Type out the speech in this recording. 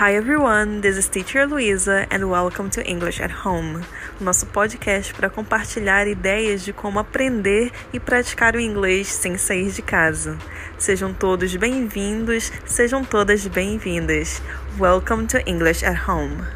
Hi everyone, this is Teacher Luisa and welcome to English at Home, nosso podcast para compartilhar ideias de como aprender e praticar o inglês sem sair de casa. Sejam todos bem-vindos, sejam todas bem-vindas. Welcome to English at Home.